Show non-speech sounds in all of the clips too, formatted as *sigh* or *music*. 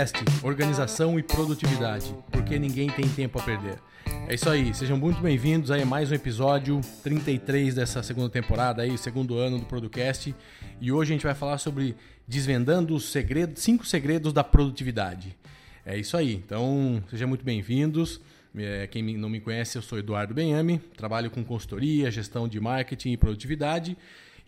Producast, organização e produtividade, porque ninguém tem tempo a perder. É isso aí, sejam muito bem-vindos a mais um episódio 33 dessa segunda temporada aí, segundo ano do Producast. E hoje a gente vai falar sobre desvendando os segredos, cinco segredos da produtividade. É isso aí, então sejam muito bem-vindos. É, quem não me conhece, eu sou Eduardo Benhame, trabalho com consultoria, gestão de marketing e produtividade.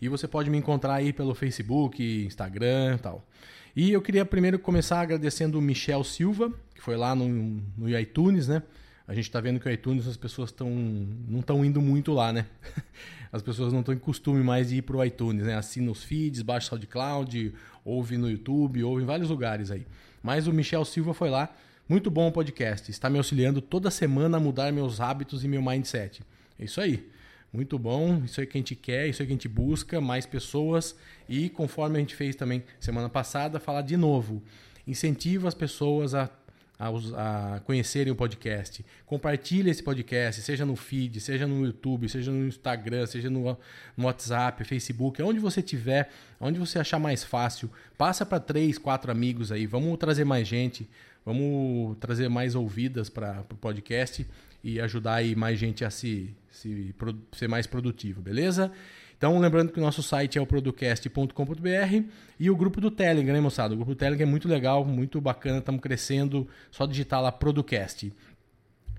E você pode me encontrar aí pelo Facebook, Instagram e tal. E eu queria primeiro começar agradecendo o Michel Silva, que foi lá no, no iTunes, né? A gente está vendo que o iTunes as pessoas não estão indo muito lá, né? *laughs* As pessoas não estão em costume mais de ir para o iTunes, né? Assina os feeds, baixa o SoundCloud, ouve no YouTube, ouve em vários lugares aí. Mas o Michel Silva foi lá, muito bom o podcast, está me auxiliando toda semana a mudar meus hábitos e meu mindset. É isso aí. Muito bom, isso é o que a gente quer, isso é o que a gente busca, mais pessoas e conforme a gente fez também semana passada, falar de novo. Incentiva as pessoas a, a, a conhecerem o podcast. Compartilhe esse podcast, seja no feed, seja no YouTube, seja no Instagram, seja no, no WhatsApp, Facebook, onde você tiver, onde você achar mais fácil. Passa para três, quatro amigos aí. Vamos trazer mais gente, vamos trazer mais ouvidas para o podcast e ajudar aí mais gente a se, se ser mais produtivo, beleza? Então, lembrando que o nosso site é o producast.com.br e o grupo do Telegram, né, moçada? O grupo do Telegram é muito legal, muito bacana, estamos crescendo. Só digitar lá Producast.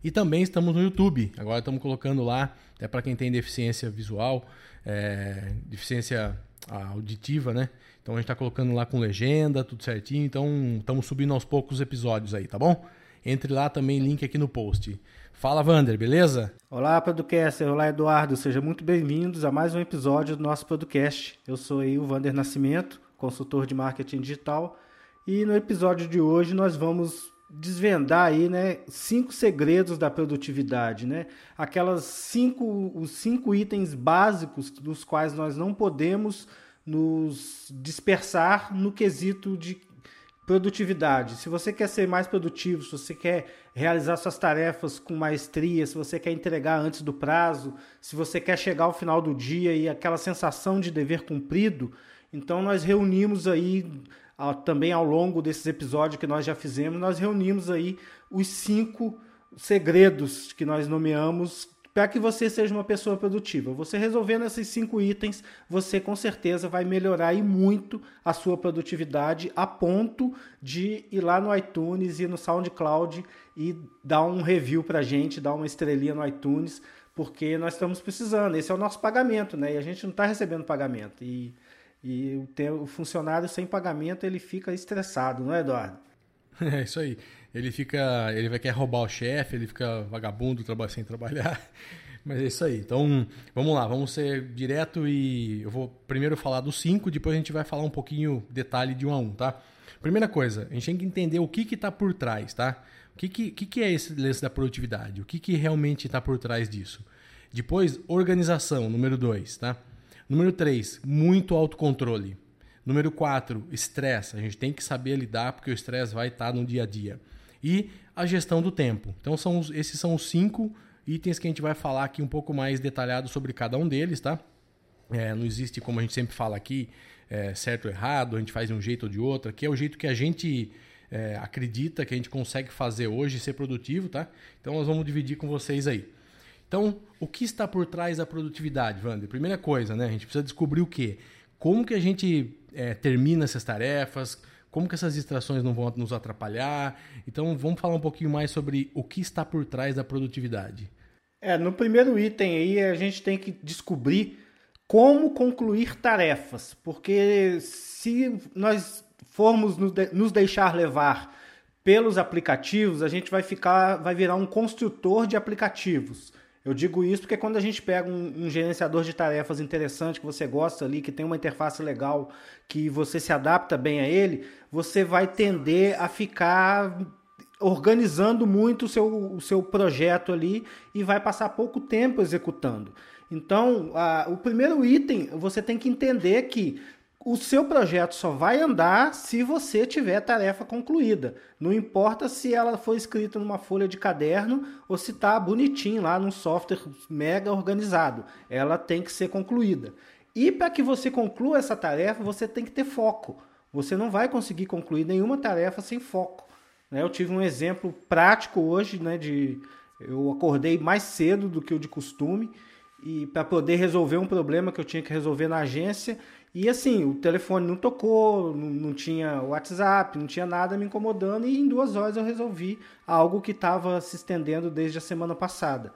E também estamos no YouTube. Agora estamos colocando lá, até para quem tem deficiência visual, é, deficiência auditiva, né? Então a gente está colocando lá com legenda, tudo certinho. Então estamos subindo aos poucos os episódios aí, tá bom? Entre lá também, link aqui no post. Fala, Vander, beleza? Olá, Producaster. Olá, Eduardo. Sejam muito bem-vindos a mais um episódio do nosso podcast. Eu sou aí o Vander Nascimento, consultor de marketing digital. E no episódio de hoje nós vamos desvendar aí, né, cinco segredos da produtividade, né? Aquelas cinco, os cinco itens básicos dos quais nós não podemos nos dispersar no quesito de Produtividade. Se você quer ser mais produtivo, se você quer realizar suas tarefas com maestria, se você quer entregar antes do prazo, se você quer chegar ao final do dia e aquela sensação de dever cumprido, então nós reunimos aí também ao longo desses episódios que nós já fizemos, nós reunimos aí os cinco segredos que nós nomeamos para que você seja uma pessoa produtiva. Você resolvendo esses cinco itens, você com certeza vai melhorar e muito a sua produtividade a ponto de ir lá no iTunes e no SoundCloud e dar um review para gente, dar uma estrelinha no iTunes, porque nós estamos precisando. Esse é o nosso pagamento, né? E a gente não está recebendo pagamento. E, e o, o funcionário sem pagamento ele fica estressado, não é, Eduardo? *laughs* É isso aí. Ele fica. Ele vai querer roubar o chefe, ele fica vagabundo sem trabalhar. *laughs* Mas é isso aí. Então, vamos lá, vamos ser direto e eu vou primeiro falar dos cinco, depois a gente vai falar um pouquinho detalhe de um a um, tá? Primeira coisa, a gente tem que entender o que está por trás, tá? O que, que, que, é esse lance da produtividade? O que, que realmente está por trás disso? Depois, organização, número dois, tá? Número três, muito autocontrole. Número 4, estresse. A gente tem que saber lidar porque o estresse vai estar no dia a dia. E a gestão do tempo. Então, são os, esses são os cinco itens que a gente vai falar aqui um pouco mais detalhado sobre cada um deles, tá? É, não existe, como a gente sempre fala aqui, é, certo ou errado, a gente faz de um jeito ou de outro. Aqui é o jeito que a gente é, acredita que a gente consegue fazer hoje ser produtivo, tá? Então, nós vamos dividir com vocês aí. Então, o que está por trás da produtividade, Wander? Primeira coisa, né? A gente precisa descobrir o quê? Como que a gente é, termina essas tarefas, como que essas distrações não vão nos atrapalhar. Então vamos falar um pouquinho mais sobre o que está por trás da produtividade. É, no primeiro item aí a gente tem que descobrir como concluir tarefas, porque se nós formos nos deixar levar pelos aplicativos, a gente vai ficar, vai virar um construtor de aplicativos. Eu digo isso porque quando a gente pega um, um, gerenciador de tarefas interessante que você gosta ali, que tem uma interface legal, que você se adapta bem a ele, você vai tender a ficar organizando muito o seu, o seu projeto ali e vai passar pouco tempo executando. Então, a, o primeiro item, você tem que entender que o seu projeto só vai andar se você tiver a tarefa concluída. Não importa se ela foi escrita numa folha de caderno ou se está bonitinho lá num software mega organizado. Ela tem que ser concluída. E para que você conclua essa tarefa, você tem que ter foco. você não vai conseguir concluir nenhuma tarefa sem foco. Né? Eu tive um exemplo prático hoje, né, de eu acordei mais cedo do que o de costume e para poder resolver um problema que eu tinha que resolver na agência e assim o telefone não tocou, não, não tinha WhatsApp, não tinha nada me incomodando e em duas horas eu resolvi algo que estava se estendendo desde a semana passada.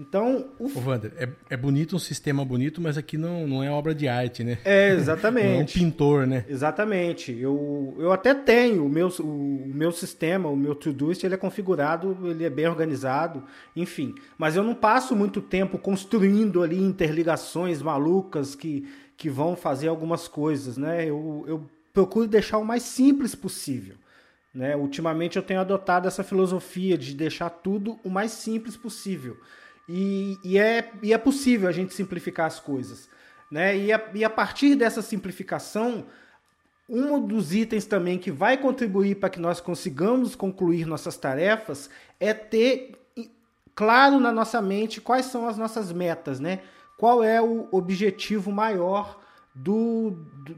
Então, o Ô, Wander, é, é bonito um sistema bonito, mas aqui não, não é obra de arte, né? É, exatamente. *laughs* não é um pintor, né? Exatamente. Eu, eu até tenho o meu, o, meu sistema, o meu Todoist, ele é configurado, ele é bem organizado, enfim. Mas eu não passo muito tempo construindo ali interligações malucas que, que vão fazer algumas coisas, né? Eu, eu procuro deixar o mais simples possível. Né? Ultimamente eu tenho adotado essa filosofia de deixar tudo o mais simples possível. E, e, é, e é possível a gente simplificar as coisas. Né? E, a, e a partir dessa simplificação, um dos itens também que vai contribuir para que nós consigamos concluir nossas tarefas é ter claro na nossa mente quais são as nossas metas, né? Qual é o objetivo maior do, do,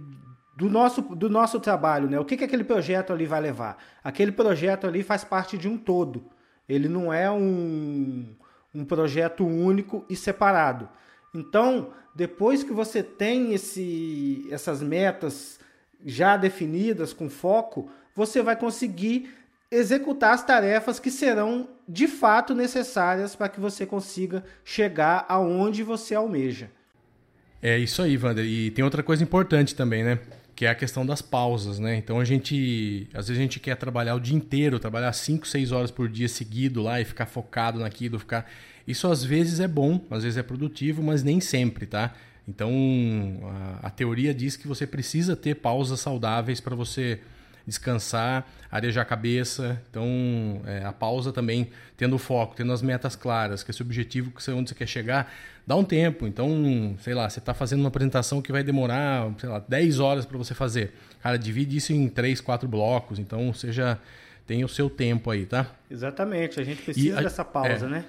do nosso, do nosso trabalho, né? O que, que aquele projeto ali vai levar? Aquele projeto ali faz parte de um todo. Ele não é um, um projeto único e separado. Então, depois que você tem esse, essas metas já definidas com foco, você vai conseguir executar as tarefas que serão de fato necessárias para que você consiga chegar aonde você almeja. É isso aí, Wander. E tem outra coisa importante também, né? Que é a questão das pausas, né? Então a gente, às vezes a gente quer trabalhar o dia inteiro, trabalhar 5, 6 horas por dia seguido lá e ficar focado naquilo, ficar isso às vezes é bom, às vezes é produtivo, mas nem sempre, tá? Então a, a teoria diz que você precisa ter pausas saudáveis para você descansar, arejar a cabeça. Então, é, a pausa também, tendo foco, tendo as metas claras, que esse objetivo, que onde você quer chegar, dá um tempo. Então, sei lá, você está fazendo uma apresentação que vai demorar, sei lá, 10 horas para você fazer. Cara, divide isso em 3, 4 blocos. Então, seja tem o seu tempo aí, tá? Exatamente, a gente precisa a, dessa pausa, é, né?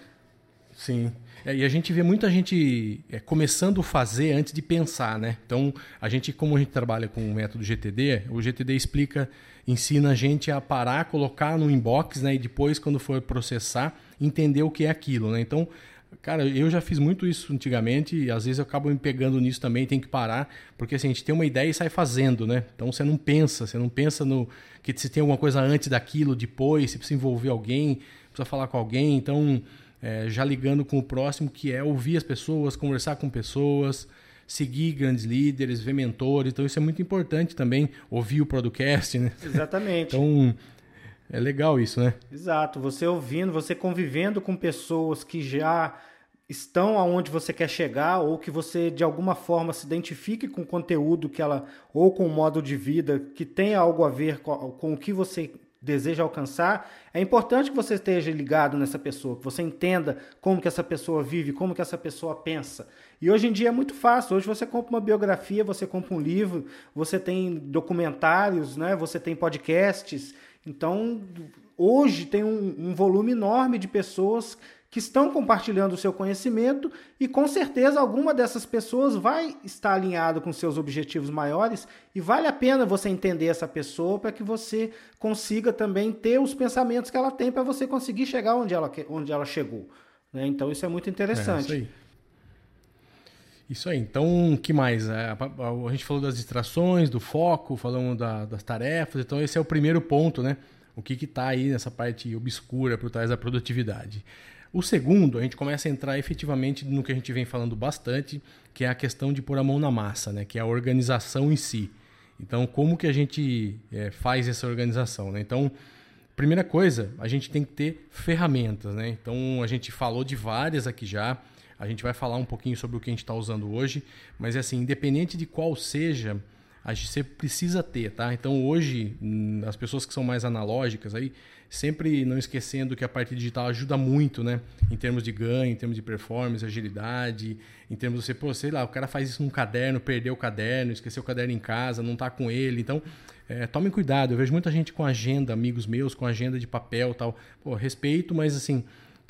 Sim. É, e a gente vê muita gente é, começando a fazer antes de pensar, né? Então, a gente, como a gente trabalha com o método GTD, o GTD explica, ensina a gente a parar, colocar no inbox, né? E depois, quando for processar, entender o que é aquilo, né? Então, cara, eu já fiz muito isso antigamente e às vezes eu acabo me pegando nisso também, tem que parar, porque assim, a gente tem uma ideia e sai fazendo, né? Então, você não pensa, você não pensa no que se tem alguma coisa antes daquilo, depois, se precisa envolver alguém, precisa falar com alguém, então é, já ligando com o próximo, que é ouvir as pessoas, conversar com pessoas, seguir grandes líderes, ver mentores. Então, isso é muito importante também, ouvir o podcast, né? Exatamente. então, é legal isso, né? Exato. Você ouvindo, você convivendo com pessoas que já estão aonde você quer chegar ou que você de alguma forma se identifique com o conteúdo que ela ou com o modo de vida que tem algo a ver com, com o que você deseja alcançar, é importante que você esteja ligado nessa pessoa, que você entenda como que essa pessoa vive, como que essa pessoa pensa. E hoje em dia é muito fácil. Hoje você compra uma biografia, você compra um livro, você tem documentários, né? Você tem podcasts. Então, hoje tem um, um volume enorme de pessoas que estão compartilhando o seu conhecimento e com certeza alguma dessas pessoas vai estar alinhado com seus objetivos maiores e vale a pena você entender essa pessoa para que você consiga também ter os pensamentos que ela tem para você conseguir chegar onde ela, onde ela chegou. Né? Então isso é muito interessante. É, isso aí. Isso aí. Então, o que mais? É, a, gente falou das distrações, do foco, falamos da, das tarefas. Então, esse é o primeiro ponto, né? O que está aí nessa parte obscura por trás da produtividade. O segundo, a gente começa a entrar efetivamente no que a gente vem falando bastante, que é a questão de pôr a mão na massa, né? que é a organização em si. Então, como que a gente é, faz essa organização? Né? Então, primeira coisa, a gente tem que ter ferramentas. Né? Então, a gente falou de várias aqui já. A gente vai falar um pouquinho sobre o que a gente está usando hoje, mas assim, independente de qual seja, a gente precisa ter, tá? Então hoje, hum, as pessoas que são mais analógicas aí, sempre não esquecendo que a parte digital ajuda muito, né? Em termos de ganho, em termos de performance, agilidade, em termos de você, pô, sei lá, o cara faz isso num caderno, perdeu o caderno, esqueceu o caderno em casa, não tá com ele. Então, é, tomem cuidado. Eu vejo muita gente com agenda, amigos meus, com agenda de papel tal. Pô, respeito, mas assim,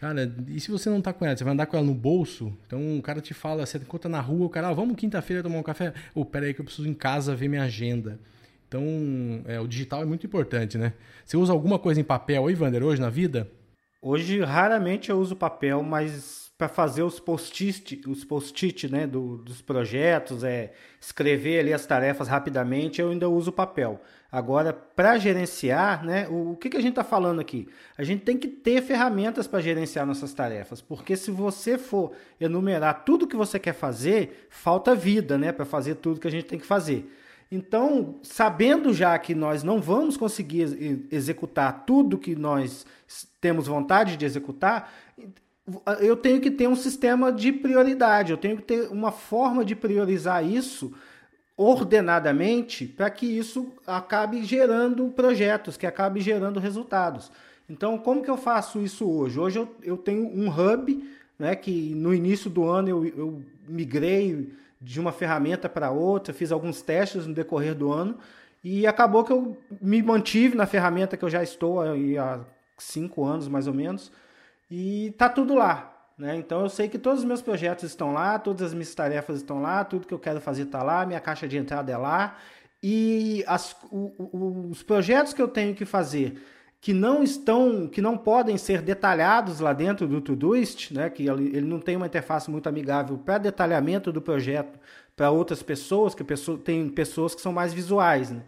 cara, e se você não tá com ela? Você vai andar com ela no bolso? Então o cara te fala, você encontra na rua, o cara, ah, vamos quinta-feira tomar um café? Ô, oh, peraí que eu preciso em casa ver minha agenda. Então, é, o digital é muito importante, né? Você usa alguma coisa em papel aí, Vander, hoje na vida? Hoje, raramente eu uso papel, mas para fazer os post-it, os post né, do, dos projetos, é, escrever ali as tarefas rapidamente, eu ainda uso papel. Agora, para gerenciar, né, o, o que, que a gente está falando aqui? A gente tem que ter ferramentas para gerenciar nossas tarefas, porque se você for enumerar tudo que você quer fazer, falta vida né, para fazer tudo que a gente tem que fazer. Então, sabendo já que nós não vamos conseguir executar tudo que nós temos vontade de executar, eu tenho que ter um sistema de prioridade, eu tenho que ter uma forma de priorizar isso ordenadamente para que isso acabe gerando projetos, que acabe gerando resultados. Então, como que eu faço isso hoje? Hoje eu, eu tenho um hub, né, que no início do ano eu, eu migrei de uma ferramenta para outra, fiz alguns testes no decorrer do ano e acabou que eu me mantive na ferramenta que eu já estou há cinco anos mais ou menos e tá tudo lá. Né? Então eu sei que todos os meus projetos estão lá, todas as minhas tarefas estão lá, tudo que eu quero fazer está lá, minha caixa de entrada é lá. E as, o, o, os projetos que eu tenho que fazer que não estão, que não podem ser detalhados lá dentro do Todoist, né, que ele, ele não tem uma interface muito amigável para detalhamento do projeto para outras pessoas, que pessoa, tem pessoas que são mais visuais. Né?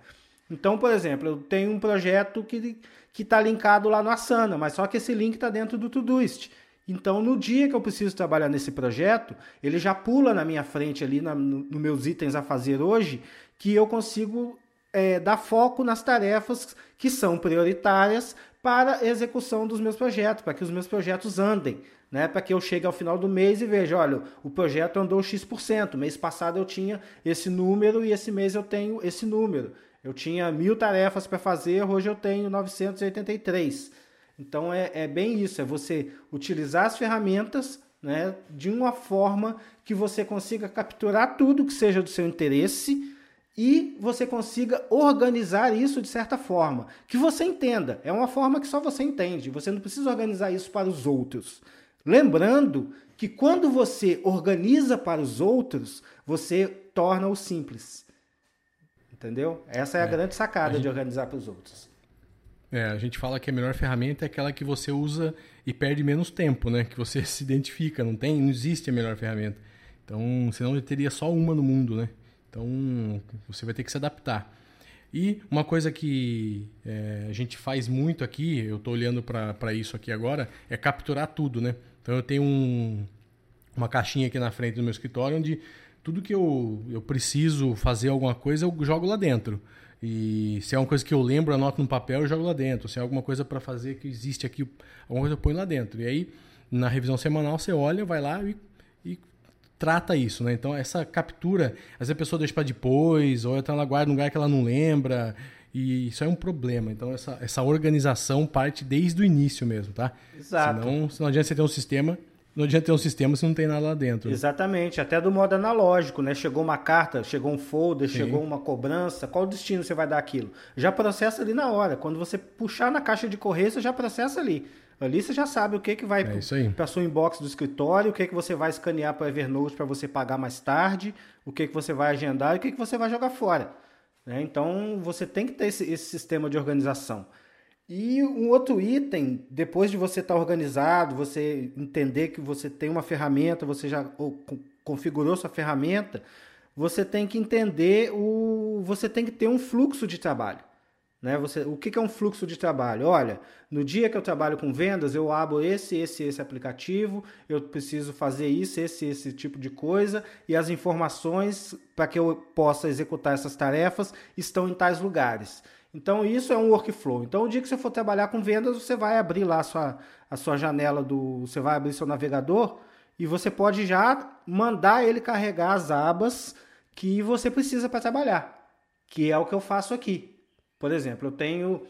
Então, por exemplo, eu tenho um projeto que está linkado lá no Asana, mas só que esse link está dentro do Todoist. Então, no dia que eu preciso trabalhar nesse projeto, ele já pula na minha frente ali nos no meus itens a fazer hoje, que eu consigo é, dar foco nas tarefas que são prioritárias para a execução dos meus projetos, para que os meus projetos andem, né? Para que eu chegue ao final do mês e veja, olha, o projeto andou X%. Mês passado eu tinha esse número e esse mês eu tenho esse número. Eu tinha mil tarefas para fazer, hoje eu tenho 983. Então é, é bem isso, é você utilizar as ferramentas né, de uma forma que você consiga capturar tudo que seja do seu interesse e você consiga organizar isso de certa forma, que você entenda. É uma forma que só você entende. Você não precisa organizar isso para os outros. Lembrando que quando você organiza para os outros, você torna o simples. Entendeu? Essa é a é. grande sacada gente... de organizar para os outros. É, a gente fala que a melhor ferramenta é aquela que você usa e perde menos tempo, né? Que você *laughs* se identifica, não tem, não existe a melhor ferramenta. Então, senão teria só uma no mundo, né? Então, você vai ter que se adaptar. E uma coisa que é, a gente faz muito aqui, eu estou olhando para isso aqui agora, é capturar tudo, né? Então, eu tenho um, uma caixinha aqui na frente do meu escritório onde tudo que eu, eu preciso fazer alguma coisa, eu jogo lá dentro. E se é uma coisa que eu lembro, anoto no papel e jogo lá dentro. Se é alguma coisa para fazer que existe aqui, alguma coisa eu ponho lá dentro. E aí, na revisão semanal, você olha, vai lá e, e trata isso, né? Então, essa captura, às vezes a pessoa deixa para depois, ou então ela guarda num lugar que ela não lembra. E isso é um problema. Então, essa, essa organização parte desde o início mesmo, tá? Exato. Senão, não adianta você ter um sistema não adianta ter um sistema se não tem nada lá dentro. Exatamente, até do modo analógico, né? Chegou uma carta, chegou um folder, Sim. chegou uma cobrança, qual destino você vai dar aquilo? Já processa ali na hora. Quando você puxar na caixa de correio, você já processa ali. Ali você já sabe o que, que vai é para sua inbox do escritório, o que, que você vai escanear para o Evernote para você pagar mais tarde, o que, que você vai agendar e o que, que você vai jogar fora. Né? Então você tem que ter esse, esse sistema de organização. E um outro item, depois de você estar tá organizado, você entender que você tem uma ferramenta, você já configurou sua ferramenta, você tem que entender o. Você tem que ter um fluxo de trabalho. Né? Você, o que é um fluxo de trabalho? Olha, no dia que eu trabalho com vendas, eu abro esse, esse, esse aplicativo, eu preciso fazer isso, esse, esse tipo de coisa, e as informações para que eu possa executar essas tarefas estão em tais lugares. Então isso é um workflow. Então o dia que você for trabalhar com vendas, você vai abrir lá a sua, a sua janela do. Você vai abrir seu navegador e você pode já mandar ele carregar as abas que você precisa para trabalhar. Que é o que eu faço aqui. Por exemplo, eu tenho.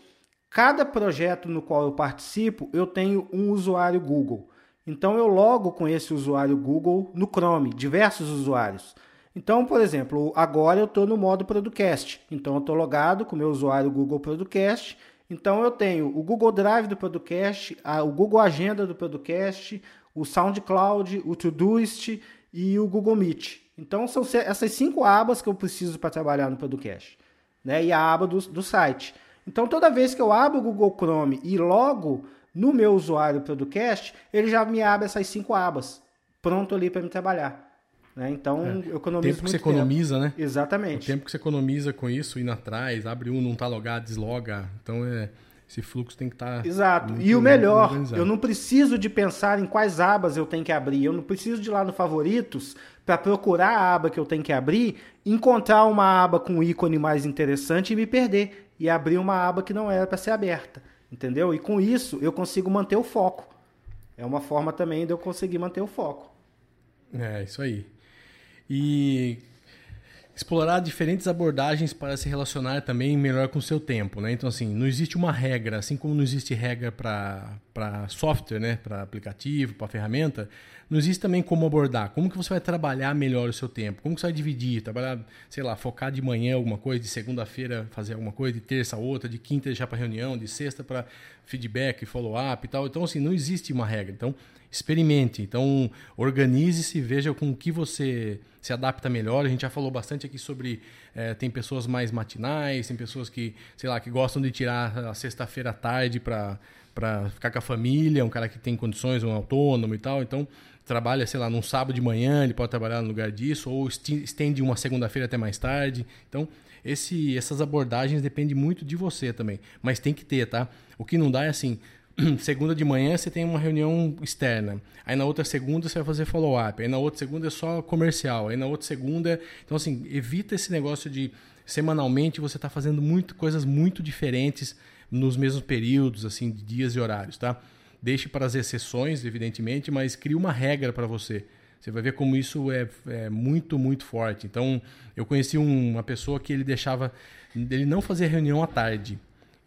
Cada projeto no qual eu participo, eu tenho um usuário Google. Então eu logo com esse usuário Google no Chrome, diversos usuários. Então, por exemplo, agora eu estou no modo Producast. Então, eu estou logado com o meu usuário Google Producast. Então, eu tenho o Google Drive do Producast, a, o Google Agenda do Producast, o SoundCloud, o Todoist e o Google Meet. Então, são essas cinco abas que eu preciso para trabalhar no Producast. né? E a aba do, do site. Então, toda vez que eu abro o Google Chrome e logo no meu usuário Producast, ele já me abre essas cinco abas, pronto ali para me trabalhar. Né? Então, é. eu economizo tempo que você economiza, tempo. né? Exatamente. O tempo que você economiza com isso, indo atrás, abre um, não está logado, desloga. Então, é, esse fluxo tem que estar. Tá Exato. E o melhor, eu não preciso de pensar em quais abas eu tenho que abrir. Eu não preciso de ir lá no favoritos para procurar a aba que eu tenho que abrir, encontrar uma aba com um ícone mais interessante e me perder. E abrir uma aba que não era para ser aberta. Entendeu? E com isso eu consigo manter o foco. É uma forma também de eu conseguir manter o foco. É, isso aí. E explorar diferentes abordagens para se relacionar também melhor com o seu tempo, né? Então assim, não existe uma regra, assim como não existe regra para software, né, para aplicativo, para ferramenta, não existe também como abordar, como que você vai trabalhar melhor o seu tempo, como que você vai dividir, trabalhar, sei lá, focar de manhã alguma coisa, de segunda-feira fazer alguma coisa, de terça outra, de quinta deixar para reunião, de sexta para feedback, follow-up e tal. Então assim, não existe uma regra. Então, experimente. Então, organize-se, veja com o que você se adapta melhor. A gente já falou bastante aqui sobre. É, tem pessoas mais matinais, tem pessoas que, sei lá, que gostam de tirar a sexta-feira à tarde para ficar com a família, um cara que tem condições, um autônomo e tal. Então, trabalha, sei lá, num sábado de manhã, ele pode trabalhar no lugar disso, ou estende uma segunda-feira até mais tarde. Então, esse, essas abordagens dependem muito de você também. Mas tem que ter, tá? O que não dá é assim, *clears throat* segunda de manhã você tem uma reunião externa. Aí na outra segunda você vai fazer follow-up. Aí na outra segunda é só comercial. Aí na outra segunda. Então, assim, evita esse negócio de semanalmente você está fazendo muito, coisas muito diferentes nos mesmos períodos, assim, de dias e horários, tá? Deixe para as exceções, evidentemente, mas crie uma regra para você. Você vai ver como isso é, é, muito, muito forte. Então, eu conheci um, uma pessoa que ele deixava. Ele não fazia reunião à tarde.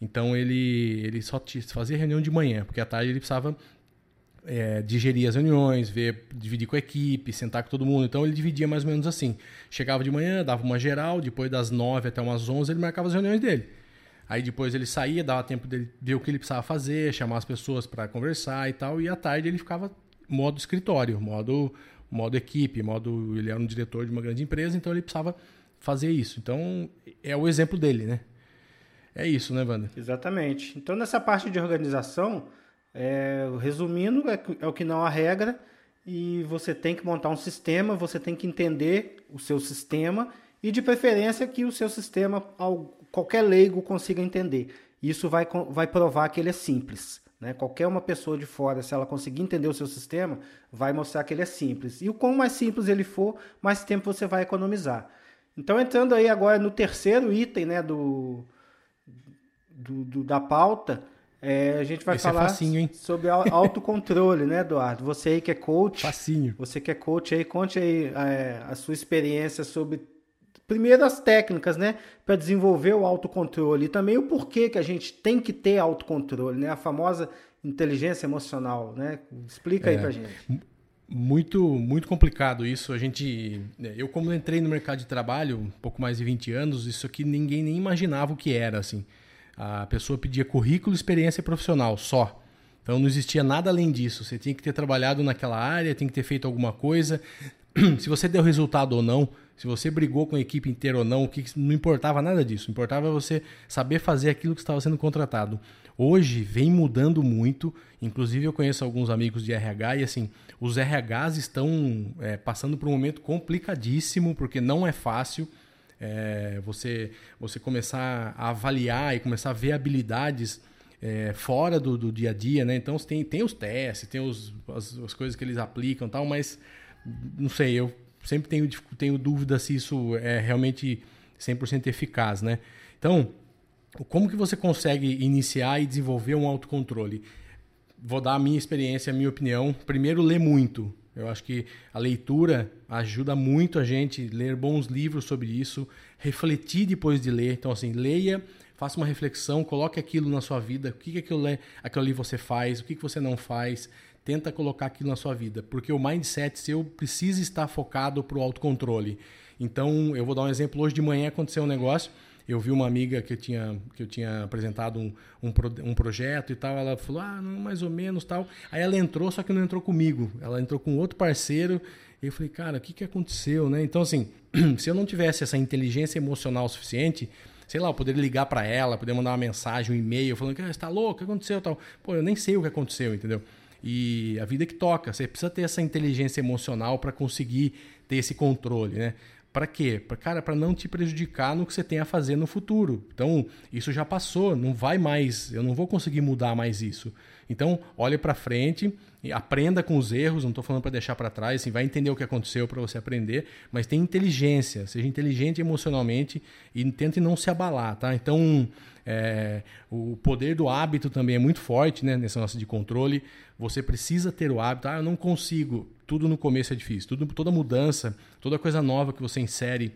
Então ele, ele só fazia reunião de manhã, porque à tarde ele precisava é, digerir as reuniões, ver, dividir com a equipe, sentar com todo mundo. Então ele dividia mais ou menos assim. Chegava de manhã, dava uma geral, depois das nove até umas onze ele marcava as reuniões dele. Aí depois ele saía, dava tempo dele ver o que ele precisava fazer, chamar as pessoas para conversar e tal. E à tarde ele ficava modo escritório, modo, modo equipe, modo. Ele era um diretor de uma grande empresa, então ele precisava fazer isso. Então é o exemplo dele, né? É isso, né, Wanda? Exatamente. Então, nessa parte de organização, é, resumindo, é, é o que não há regra e você tem que montar um sistema, você tem que entender o seu sistema e, de preferência, que o seu sistema qualquer leigo consiga entender. Isso vai, vai provar que ele é simples. Né? Qualquer uma pessoa de fora, se ela conseguir entender o seu sistema, vai mostrar que ele é simples. E o quanto mais simples ele for, mais tempo você vai economizar. Então, entrando aí agora no terceiro item né, do, do, do da pauta, é, a gente vai Esse é falar é facinho, sobre autocontrole, né, Eduardo? Você aí que é coach. Facinho. Você que é coach aí, conte aí é, a sua experiência sobre primeiro as técnicas, né, para desenvolver o autocontrole e também o porquê que a gente tem que ter autocontrole, né, a famosa inteligência emocional, né? Explica é, aí pra gente. Muito, muito complicado isso. A gente, né, eu como entrei no mercado de trabalho, um pouco mais de 20 anos, isso aqui ninguém nem imaginava o que era, assim. A pessoa pedia currículo, experiência profissional só. Então não existia nada além disso. Você tinha que ter trabalhado naquela área, tinha que ter feito alguma coisa. *clears throat* Se você deu resultado ou não, se você brigou com a equipe inteira ou não, o que não importava nada disso. Importava você saber fazer aquilo que estava sendo contratado. Hoje vem mudando muito. Inclusive eu conheço alguns amigos de RH e assim os RHs estão é, passando por um momento complicadíssimo porque não é fácil é, você, você começar a avaliar e começar a ver habilidades é, fora do, do, dia a dia, né? Então tem, tem os testes, tem os, as, as coisas que eles aplicam tal, mas não sei, eu sempre tenho, tenho dúvida se isso é realmente 100% eficaz, né? Então, como que você consegue iniciar e desenvolver um autocontrole? Vou dar a minha experiência, a minha opinião. Primeiro, ler muito. Eu acho que a leitura ajuda muito a gente ler bons livros sobre isso, refletir depois de ler. Então, assim, leia, faça uma reflexão, coloque aquilo na sua vida. O que, que aquilo, é, aquilo ali você faz, o que, que você não faz. Tenta colocar aquilo na sua vida. Porque o mindset seu precisa estar focado para o autocontrole. Então, eu vou dar um exemplo. Hoje de manhã aconteceu um negócio eu vi uma amiga que eu tinha, que eu tinha apresentado um, um, um projeto e tal, ela falou, ah, não, mais ou menos tal. Aí ela entrou, só que não entrou comigo. Ela entrou com outro parceiro. E eu falei, cara, o que, que aconteceu, né? Então, assim, *clears throat* se eu não tivesse essa inteligência emocional suficiente, sei lá, eu poder ligar para ela, poder mandar uma mensagem, um e-mail, falando que ah, você tá louco, o que aconteceu? Tal. Pô, eu nem sei o que aconteceu, entendeu? E a vida que toca, você precisa ter essa inteligência emocional para conseguir ter esse controle, né? Para quê? Pra, cara, para não te prejudicar no que você tem a fazer no futuro. Então, isso já passou, não vai mais, eu não vou conseguir mudar mais isso. Então, olhe para frente, aprenda com os erros, não estou falando para deixar para trás, assim, vai entender o que aconteceu para você aprender, mas tenha inteligência, seja inteligente emocionalmente e tente não se abalar, tá? Então, é, o poder do hábito também é muito forte, né, nesse nosso de controle. Você precisa ter o hábito, ah, eu não consigo, tudo no começo é difícil, tudo, toda mudança, toda coisa nova que você insere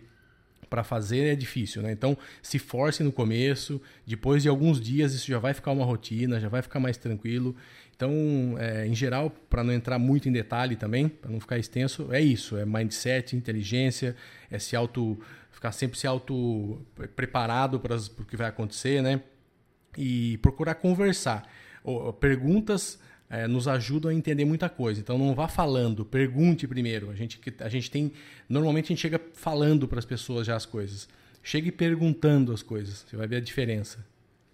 para fazer é difícil, né? Então, se force no começo, depois de alguns dias isso já vai ficar uma rotina, já vai ficar mais tranquilo. Então, é, em geral, para não entrar muito em detalhe também, para não ficar extenso, é isso: é mindset, inteligência, é se auto. Ficar sempre se auto preparado para o que vai acontecer, né? E procurar conversar. Perguntas é, nos ajudam a entender muita coisa. Então não vá falando, pergunte primeiro. A gente, a gente tem. Normalmente a gente chega falando para as pessoas já as coisas. Chegue perguntando as coisas. Você vai ver a diferença.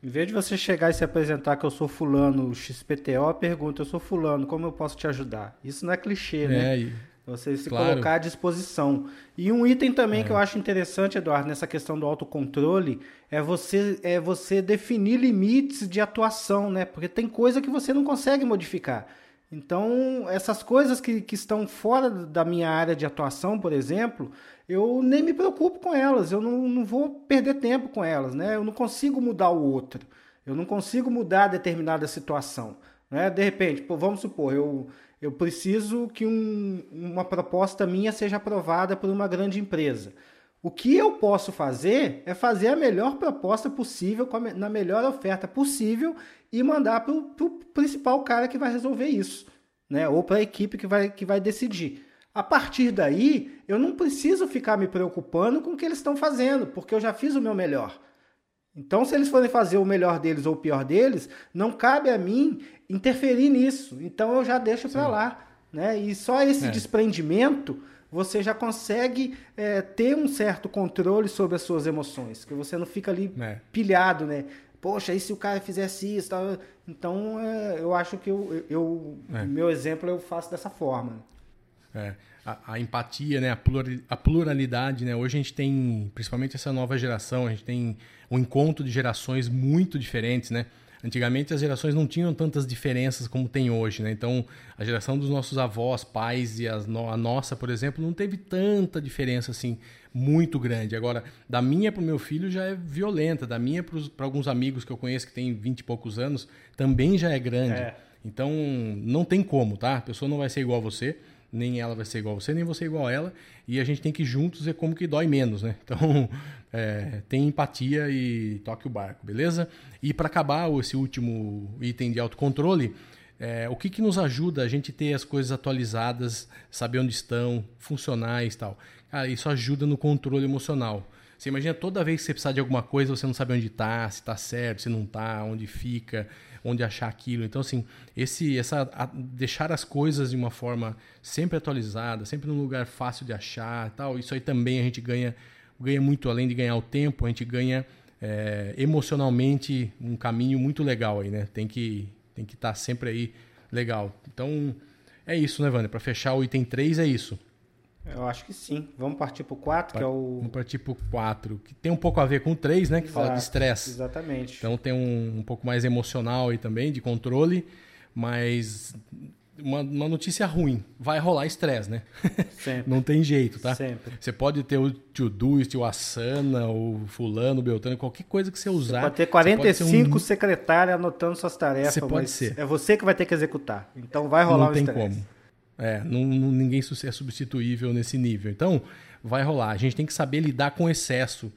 Em vez de você chegar e se apresentar que eu sou fulano XPTO, pergunta, eu sou fulano, como eu posso te ajudar? Isso não é clichê, é, né? E... Você se claro. colocar à disposição. E um item também é. que eu acho interessante, Eduardo, nessa questão do autocontrole, é você, é você definir limites de atuação, né? Porque tem coisa que você não consegue modificar. Então, essas coisas que, que estão fora da minha área de atuação, por exemplo, eu nem me preocupo com elas, eu não, não vou perder tempo com elas, né? Eu não consigo mudar o outro, eu não consigo mudar determinada situação. Né? De repente, pô, vamos supor, eu, eu preciso que um, uma proposta minha seja aprovada por uma grande empresa. O que eu posso fazer é fazer a melhor proposta possível, na melhor oferta possível e mandar para o principal cara que vai resolver isso, né? ou para a equipe que vai, que vai decidir. A partir daí, eu não preciso ficar me preocupando com o que eles estão fazendo, porque eu já fiz o meu melhor. Então, se eles forem fazer o melhor deles ou o pior deles, não cabe a mim interferir nisso. Então, eu já deixo para lá. Né? E só esse é. desprendimento você já consegue é, ter um certo controle sobre as suas emoções, que você não fica ali é. pilhado, né? Poxa, e se o cara fizesse isso? Tal? Então, é, eu acho que eu, eu é. meu exemplo eu faço dessa forma. É, a, a, empatia, né? a, pluralidade. Né? Hoje a gente tem, principalmente essa nova geração, a gente tem um encontro de gerações muito diferentes, né? Antigamente as gerações não tinham tantas diferenças como tem hoje, né? Então a geração dos nossos avós, pais e as, a nossa, por exemplo, não teve tanta diferença assim muito grande. Agora, da minha para o meu filho já é violenta, da minha para alguns amigos que eu conheço que têm 20 e poucos anos também já é grande. É. Então não tem como, tá? A pessoa não vai ser igual a você nem ela vai ser igual a você, nem você igual a ela, e a gente tem que juntos ver como que dói menos, né? *laughs* Então, é, tem empatia e toque o barco, beleza? E para acabar esse último item de autocontrole, é, o que, que nos ajuda a gente ter as coisas atualizadas, saber onde estão, funcionais e tal? Cara, isso ajuda no controle emocional. Você imagina toda vez que você precisar de alguma coisa, você não sabe onde está, se está certo, se não está, onde fica onde achar aquilo. Então, assim, esse, essa, a, deixar as coisas de uma forma sempre atualizada, sempre num lugar fácil de achar tal, isso aí também a gente ganha, ganha muito, além de ganhar o tempo, a gente ganha é, emocionalmente um caminho muito legal aí, né? Tem que tem que estar tá sempre aí legal. Então, é isso, né, Wander? Para fechar o item 3 é isso. Eu acho que sim. Vamos partir para o 4, que é o. Vamos partir para o 4, que tem um pouco a ver com o 3, né? Que Exato, fala de estresse. Exatamente. Então tem um, um pouco mais emocional aí também, de controle, mas uma, uma, notícia ruim. Vai rolar estresse, né? Sempre. *laughs* Não tem jeito, tá? Sempre. Você pode ter o Todoist, o Asana, o Fulano, o Beltrano, qualquer coisa que você usar. Você pode ter 45 um... secretários anotando suas tarefas. Você pode ser. É você que vai ter que executar. Então vai rolar Não um tem como. É, não, não, ninguém é substituível nesse nível. Então, vai rolar. A gente tem que saber lidar com excesso.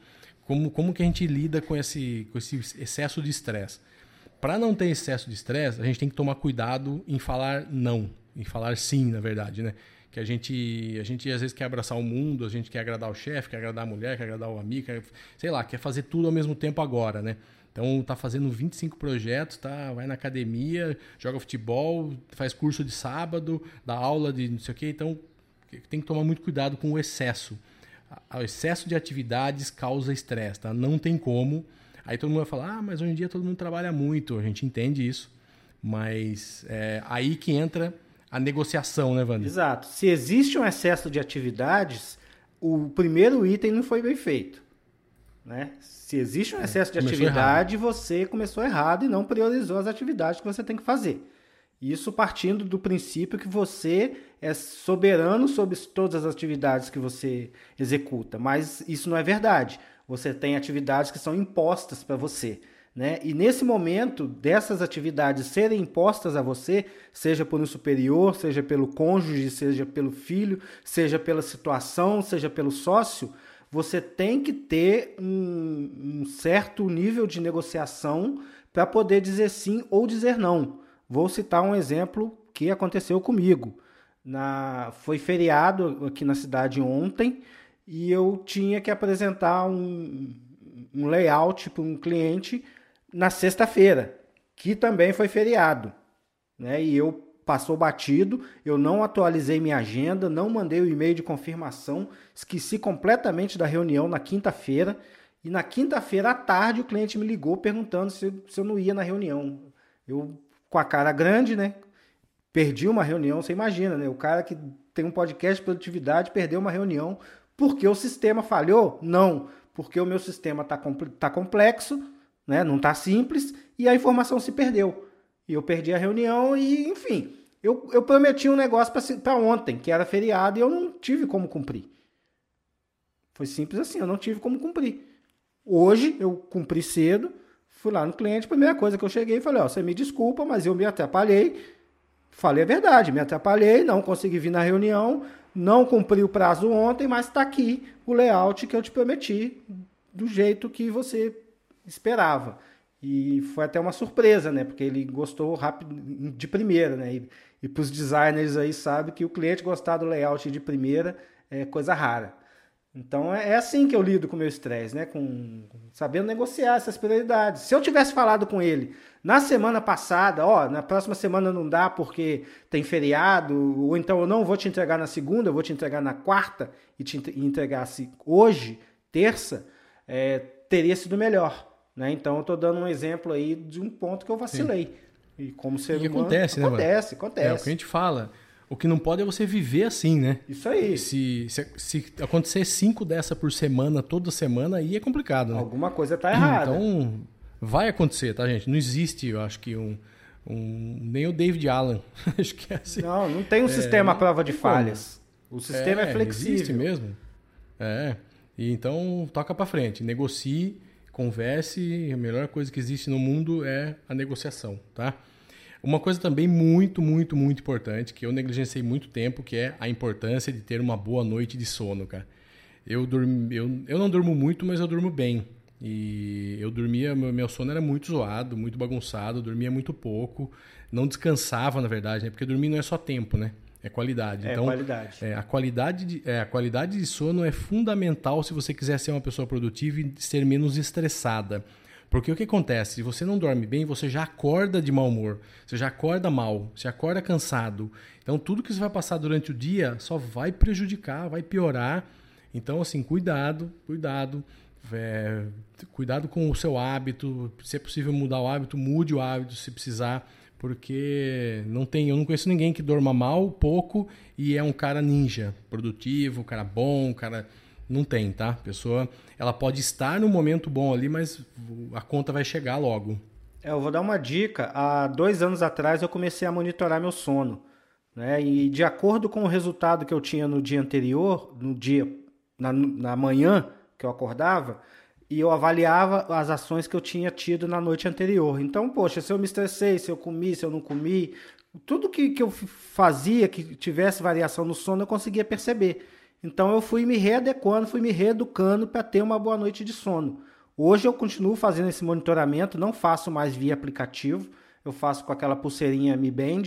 Como, como que a gente lida com esse, com esse excesso de estresse? Para não ter excesso de estresse, a gente tem que tomar cuidado em falar não, em falar sim, na verdade, né? Que a gente, a gente às vezes quer abraçar o mundo, a gente quer agradar o chefe, quer agradar a mulher, quer agradar o amigo, quer, sei lá, quer fazer tudo ao mesmo tempo agora, né? Então tá fazendo 25 projetos, tá? Vai na academia, joga futebol, faz curso de sábado, dá aula de não sei o quê. Então tem que tomar muito cuidado com o excesso. o excesso de atividades causa estresse, tá? Não tem como. Aí todo mundo vai falar, ah, mas hoje em dia todo mundo trabalha muito, a gente entende isso. Mas é aí que entra a negociação, né, Wander? Exato. Se existe um excesso de atividades, o primeiro item não foi bem feito. Né? Se existe um é, excesso é, de atividade, errado. você começou errado e não priorizou as atividades que você tem que fazer. Isso partindo do princípio que você é soberano sobre todas as atividades que você executa, mas isso não é verdade. Você tem atividades que são impostas para você. Né? E nesse momento dessas atividades serem impostas a você, seja por um superior, seja pelo cônjuge, seja pelo filho, seja pela situação, seja pelo sócio, você tem que ter um, um certo nível de negociação para poder dizer sim ou dizer não. Vou citar um exemplo que aconteceu comigo. Na, foi feriado aqui na cidade ontem e eu tinha que apresentar um, um layout para um cliente na sexta-feira, que também foi feriado. Né? E eu passou batido, eu não atualizei minha agenda, não mandei o e-mail de confirmação, esqueci completamente da reunião na quinta-feira. E na quinta-feira à tarde o cliente me ligou perguntando se, se eu não ia na reunião. Eu com a cara grande, né? Perdi uma reunião, você imagina, né? O cara que tem um podcast de produtividade perdeu uma reunião porque o sistema falhou? Não, porque o meu sistema está tá complexo, né? não está simples e a informação se perdeu. E eu perdi a reunião e, enfim, eu, eu prometi um negócio para ontem, que era feriado, e eu não tive como cumprir. Foi simples assim, eu não tive como cumprir. Hoje eu cumpri cedo, Fui lá no cliente, primeira coisa que eu cheguei e falei, ó, você me desculpa, mas eu me atrapalhei. Falei a verdade, me atrapalhei, não consegui vir na reunião, não cumpri o prazo ontem, mas está aqui o layout que eu te prometi, do jeito que você esperava. E foi até uma surpresa, né? Porque ele gostou rápido de primeira, né? E, e para os designers aí sabe que o cliente gostar do layout de primeira é coisa rara. Então é, é assim que eu lido com o meu estresse, né? Com, sabendo negociar essas prioridades. Se eu tivesse falado com ele na semana passada, ó, na próxima semana não dá porque tem feriado, ou então eu não vou te entregar na segunda, eu vou te entregar na quarta e te entregasse hoje, terça, é, teria sido melhor. Né? Então eu estou dando um exemplo aí de um ponto que eu vacilei. Sim. E como ser e humano, acontece, né? Acontece, acontece. É o que a gente fala. O que não pode é você viver assim, né? Isso aí. Se, se, se acontecer cinco dessa por semana, toda semana, aí é complicado, né? Alguma coisa tá errada. Então, vai acontecer, tá, gente? Não existe, eu acho que um. um nem o David Allen. *laughs* acho que é assim. Não, não tem um é, sistema à prova de falhas. O sistema é, é flexível. Existe mesmo. É. E então, toca para frente. Negocie, converse. A melhor coisa que existe no mundo é a negociação, tá? Uma coisa também muito, muito, muito importante, que eu negligenciei muito tempo, que é a importância de ter uma boa noite de sono, cara. Eu, durmo, eu, eu não durmo muito, mas eu durmo bem. E eu dormia, meu, meu sono era muito zoado, muito bagunçado, dormia muito pouco, não descansava, na verdade, né? Porque dormir não é só tempo, né? É qualidade. É então, qualidade. É, a, qualidade de, é, a qualidade de sono é fundamental se você quiser ser uma pessoa produtiva e ser menos estressada. Porque o que acontece? Se você não dorme bem, você já acorda de mau humor, você já acorda mal, você acorda cansado. Então tudo que você vai passar durante o dia só vai prejudicar, vai piorar. Então, assim, cuidado, cuidado. É, cuidado com o seu hábito. Se é possível mudar o hábito, mude o hábito se precisar. Porque não tem, eu não conheço ninguém que dorma mal, pouco e é um cara ninja, produtivo, cara bom, cara não tem, tá? A pessoa, ela pode estar no momento bom ali, mas a conta vai chegar logo. É, eu vou dar uma dica. Há dois anos atrás eu comecei a monitorar meu sono. Né? E de acordo com o resultado que eu tinha no dia anterior, no dia, na, na manhã que eu acordava, e eu avaliava as ações que eu tinha tido na noite anterior. Então, poxa, se eu me estressei, se eu comi, se eu não comi, tudo que, que eu fazia que tivesse variação no sono, eu conseguia perceber. Então eu fui me readequando, fui me reeducando para ter uma boa noite de sono. Hoje eu continuo fazendo esse monitoramento, não faço mais via aplicativo, eu faço com aquela pulseirinha Mi Band,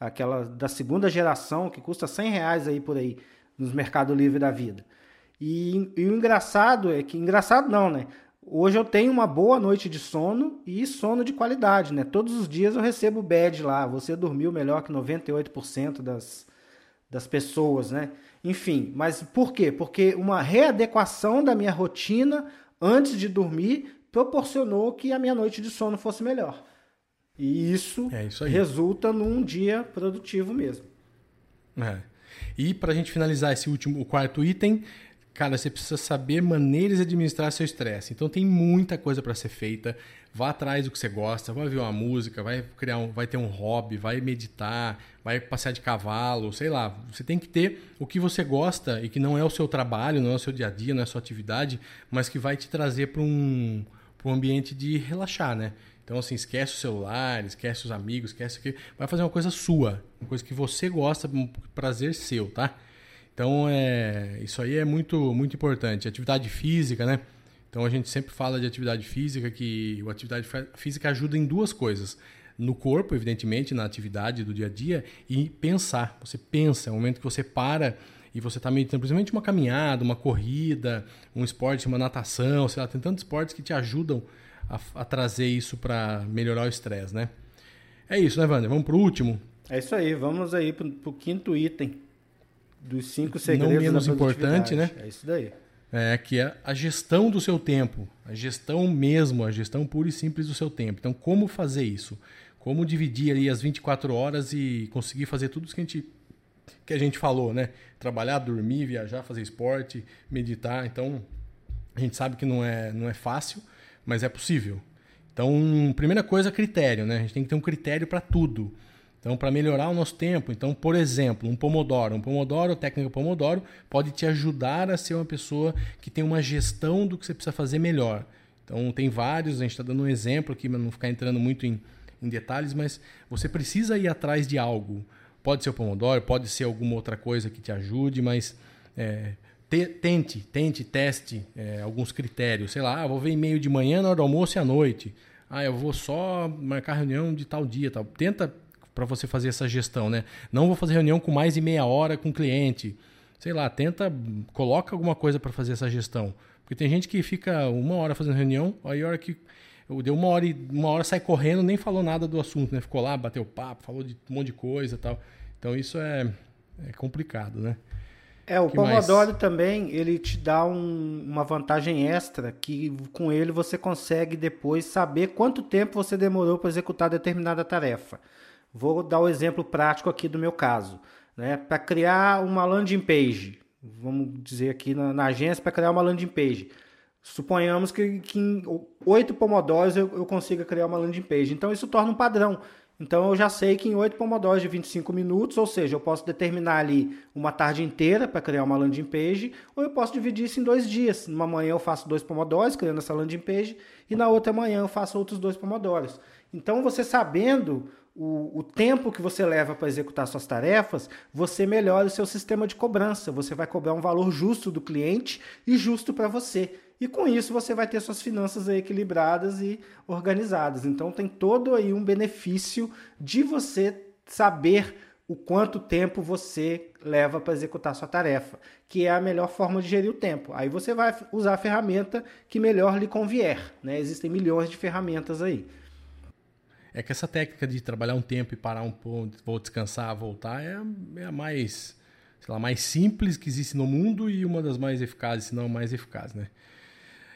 aquela da segunda geração, que custa 100 reais aí por aí, nos Mercado Livre da vida. E, e, o engraçado é que, engraçado não, né? Hoje eu tenho uma boa noite de sono e sono de qualidade, né? Todos os dias eu recebo badge lá, você dormiu melhor que 98% das, das pessoas, né? Enfim, mas por quê? Porque uma readequação da minha rotina antes de dormir proporcionou que a minha noite de sono fosse melhor. E isso, é isso resulta num dia produtivo mesmo. É. E para a gente finalizar esse último, o quarto item, cara, você precisa saber maneiras de administrar seu estresse. Então tem muita coisa para ser feita. Vá atrás do que você gosta, vai ouvir uma música, vai criar um, vai ter um hobby, vai meditar, vai passear de cavalo, sei lá. Você tem que ter o que você gosta e que não é o seu trabalho, não é o seu dia a dia, não é a sua atividade, mas que vai te trazer para um, um ambiente de relaxar, né? Então, assim, esquece o celular, esquece os amigos, esquece o que. Vai fazer uma coisa sua, uma coisa que você gosta, um prazer seu, tá? Então, é, isso aí é muito, muito importante. Atividade física, né? Então, a gente sempre fala de atividade física, que a atividade física ajuda em duas coisas. No corpo, evidentemente, na atividade do dia a dia, e pensar. Você pensa, é o momento que você para e você está meditando, principalmente uma caminhada, uma corrida, um esporte, uma natação, sei lá, tem tantos esportes que te ajudam a, a trazer isso para melhorar o estresse, né? É isso, né, Wander? Vamos para o último? É isso aí, vamos aí para o quinto item dos cinco segredos Não menos importante, né? É isso daí. É, que é a gestão do seu tempo, a gestão mesmo, a gestão pura e simples do seu tempo. Então, como fazer isso? Como dividir ali as 24 horas e conseguir fazer tudo isso que a gente, que a gente falou, né? Trabalhar, dormir, viajar, fazer esporte, meditar. Então, a gente sabe que não é, não é fácil, mas é possível. Então, primeira coisa, critério, né? A gente tem que ter um critério para tudo. Então, para melhorar o nosso tempo, então, por exemplo, um Pomodoro, um Pomodoro, técnica Pomodoro, pode te ajudar a ser uma pessoa que tem uma gestão do que você precisa fazer melhor. Então, tem vários, a gente está dando um exemplo aqui, para não ficar entrando muito em, em detalhes, mas você precisa ir atrás de algo. Pode ser o Pomodoro, pode ser alguma outra coisa que te ajude, mas é, te, tente, tente, teste é, alguns critérios. Sei lá, ah, vou ver e-mail de manhã, na hora do almoço e à noite. Ah, eu vou só marcar reunião de tal dia. Tal. Tenta para você fazer essa gestão, né? Não vou fazer reunião com mais de meia hora com o cliente. Sei lá, tenta, coloca alguma coisa para fazer essa gestão. Porque tem gente que fica uma hora fazendo reunião, aí a hora que deu uma hora e uma hora sai correndo, nem falou nada do assunto, né? Ficou lá, bateu papo, falou de um monte de coisa, tal. Então isso é, é complicado, né? É, o que Pomodoro mais? também, ele te dá um, uma vantagem extra, que com ele você consegue depois saber quanto tempo você demorou para executar determinada tarefa. Vou dar o um exemplo prático aqui do meu caso. Né? Para criar uma landing page, vamos dizer aqui na, na agência, para criar uma landing page. Suponhamos que, que em oito pomodoros eu, eu consiga criar uma landing page. Então isso torna um padrão. Então eu já sei que em 8 pomodoros de 25 minutos, ou seja, eu posso determinar ali uma tarde inteira para criar uma landing page, ou eu posso dividir isso em dois dias. Numa manhã eu faço dois pomodoros criando essa landing page, e na outra manhã eu faço outros dois pomodoros. Então você sabendo o, o tempo que você leva para executar suas tarefas, você melhora o seu sistema de cobrança. Você vai cobrar um valor justo do cliente e justo para você. E com isso você vai ter suas finanças equilibradas e organizadas. Então tem todo aí um benefício de você saber o quanto tempo você leva para executar sua tarefa, que é a melhor forma de gerir o tempo. Aí você vai usar a ferramenta que melhor lhe convier. Né? Existem milhões de ferramentas aí. É que essa técnica de trabalhar um tempo e parar um pouco, vou descansar, voltar, é, é a mais, sei lá, mais simples que existe no mundo e uma das mais eficazes, se não a mais eficaz, né?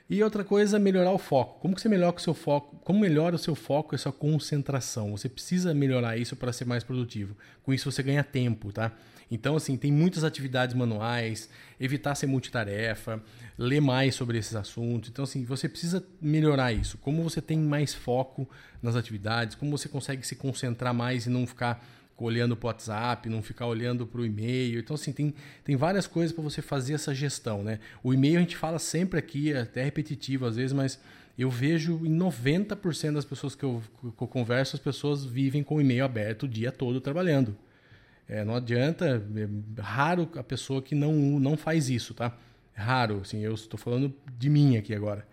E outra coisa, melhorar o foco. Como que você melhora o seu foco? Como melhora o seu foco e a sua concentração? Você precisa melhorar isso para ser mais produtivo. Com isso você ganha tempo, tá? Então, assim, tem muitas atividades manuais, evitar ser multitarefa, ler mais sobre esses assuntos. Então, assim, você precisa melhorar isso. Como você tem mais foco nas atividades, como você consegue se concentrar mais e não ficar olhando para o WhatsApp, não ficar olhando para o e-mail. Então, assim, tem, tem várias coisas para você fazer essa gestão, né? O e-mail a gente fala sempre aqui, é até repetitivo às vezes, mas eu vejo em 90% das pessoas que eu, que eu converso, as pessoas vivem com o e-mail aberto o dia todo trabalhando. É, não adianta, é raro a pessoa que não, não faz isso, tá? É raro, assim, eu estou falando de mim aqui agora.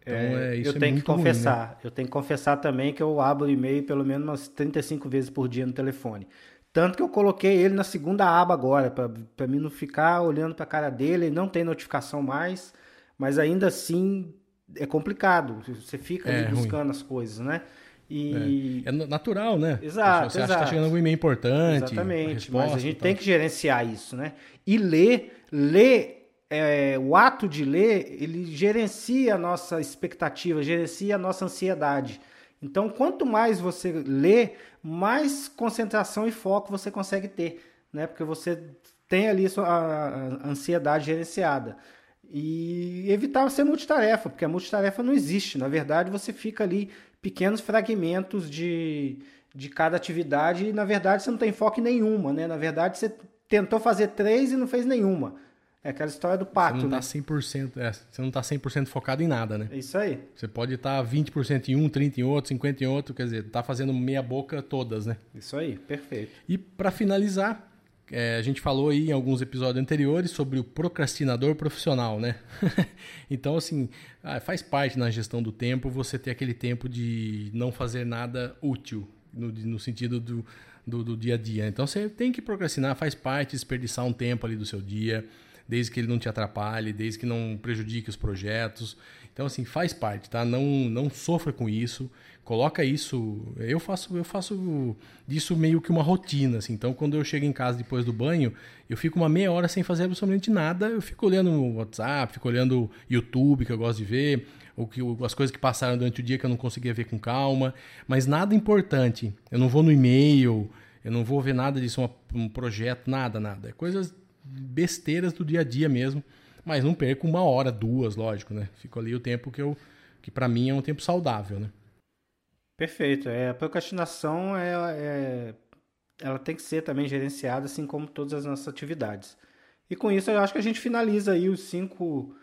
Então, é, isso eu é tenho que confessar, ruim, né? eu tenho que confessar também que eu abro o e-mail pelo menos umas 35 vezes por dia no telefone. Tanto que eu coloquei ele na segunda aba agora, para mim não ficar olhando para a cara dele, ele não tem notificação mais, mas ainda assim é complicado. Você fica ali é, buscando as coisas, né? E... É. é natural, né? Exato. Você exato. acha que está chegando algum e-mail importante. Exatamente. Mas a gente tem que gerenciar isso, né? E ler, ler, é, o ato de ler, ele gerencia a nossa expectativa, gerencia a nossa ansiedade. Então, quanto mais você lê, mais concentração e foco você consegue ter, né? Porque você tem ali a ansiedade gerenciada. E evitar ser multitarefa, porque a multitarefa não existe. Na verdade, você fica ali pequenos fragmentos de, de cada atividade e, na verdade, você não tem foco em nenhuma, né? Na verdade, você tentou fazer três e não fez nenhuma. É aquela história do pato, você não tá né? 100%, é, você não está 100% focado em nada, né? É isso aí. Você pode estar tá 20% em um, 30% em outro, 50% em outro, quer dizer, tá fazendo meia boca todas, né? Isso aí, perfeito. E para finalizar, é, a gente falou aí em alguns episódios anteriores sobre o procrastinador profissional, né? *laughs* então, assim, ah, faz parte na gestão do tempo você ter aquele tempo de não fazer nada útil, no, no sentido do, do, do, dia a dia. Então, você tem que procrastinar, faz parte, desperdiçar um tempo ali do seu dia, desde que ele não te atrapalhe, desde que não prejudique os projetos. Então, assim, faz parte, tá? Não, não sofra com isso coloca isso. Eu faço, eu faço disso meio que uma rotina, assim. Então, quando eu chego em casa depois do banho, eu fico uma meia hora sem fazer absolutamente nada. Eu fico olhando o WhatsApp, fico olhando YouTube, que eu gosto de ver, ou que, as coisas que passaram durante o dia que eu não conseguia ver com calma. Mas nada importante. Eu não vou no e-mail, eu não vou ver nada disso, um projeto, nada, nada. É coisas besteiras do dia a dia mesmo. Mas não perco uma hora, duas, lógico, né? Fico ali o tempo que eu que para mim é um tempo saudável, né? Perfeito. É, a procrastinação é, é, ela tem que ser também gerenciada, assim como todas as nossas atividades. E com isso eu acho que a gente finaliza aí os cinco,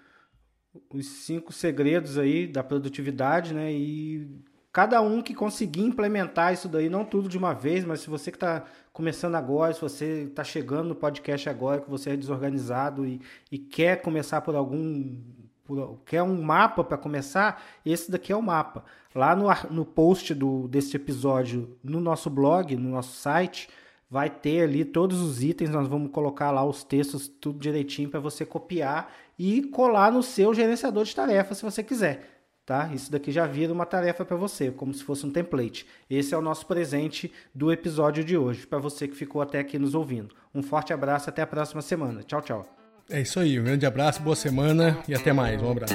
os cinco segredos aí da produtividade, né? E cada um que conseguir implementar isso daí, não tudo de uma vez, mas se você que está começando agora, se você está chegando no podcast agora, que você é desorganizado e, e quer começar por algum por, quer um mapa para começar, esse daqui é o mapa. Lá no, no post do, desse episódio, no nosso blog, no nosso site, vai ter ali todos os itens, nós vamos colocar lá os textos tudo direitinho para você copiar e colar no seu gerenciador de tarefas se você quiser. Tá? Isso daqui já vira uma tarefa para você, como se fosse um template. Esse é o nosso presente do episódio de hoje, para você que ficou até aqui nos ouvindo. Um forte abraço, até a próxima semana. Tchau, tchau. É isso aí, um grande abraço, boa semana e até mais. Um abraço.